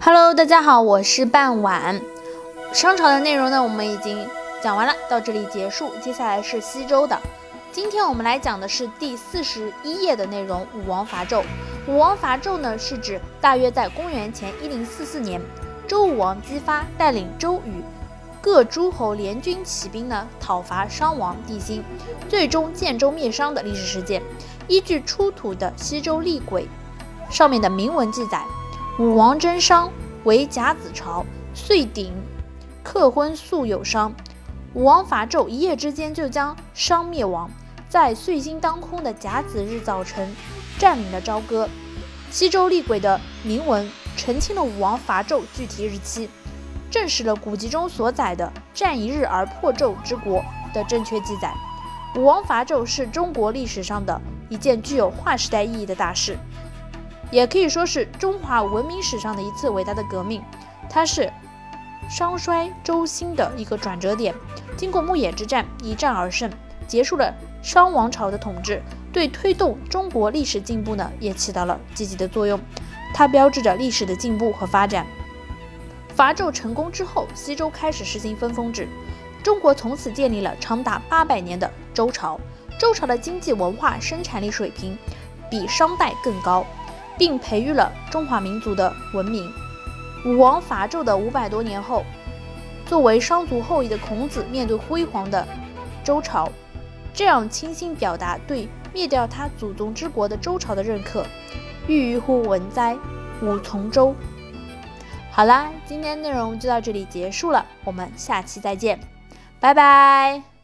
Hello，大家好，我是半晚。商朝的内容呢，我们已经讲完了，到这里结束。接下来是西周的。今天我们来讲的是第四十一页的内容——武王伐纣。武王伐纣呢，是指大约在公元前一零四四年，周武王姬发带领周与各诸侯联军起兵呢，讨伐商王帝辛，最终建州灭商的历史事件。依据出土的西周厉轨上面的铭文记载。武王征商，为甲子朝，遂鼎，克婚素有商。武王伐纣，一夜之间就将商灭亡，在岁星当空的甲子日早晨，占领了朝歌。西周厉鬼的铭文澄清了武王伐纣具体日期，证实了古籍中所载的“战一日而破纣之国”的正确记载。武王伐纣是中国历史上的一件具有划时代意义的大事。也可以说是中华文明史上的一次伟大的革命，它是商衰周兴的一个转折点。经过牧野之战一战而胜，结束了商王朝的统治，对推动中国历史进步呢也起到了积极的作用。它标志着历史的进步和发展。伐纣成功之后，西周开始实行分封制，中国从此建立了长达八百年的周朝。周朝的经济、文化、生产力水平比商代更高。并培育了中华民族的文明。武王伐纣的五百多年后，作为商族后裔的孔子面对辉煌的周朝，这样倾心表达对灭掉他祖宗之国的周朝的认可。郁郁乎文哉，吾从周。好啦，今天内容就到这里结束了，我们下期再见，拜拜。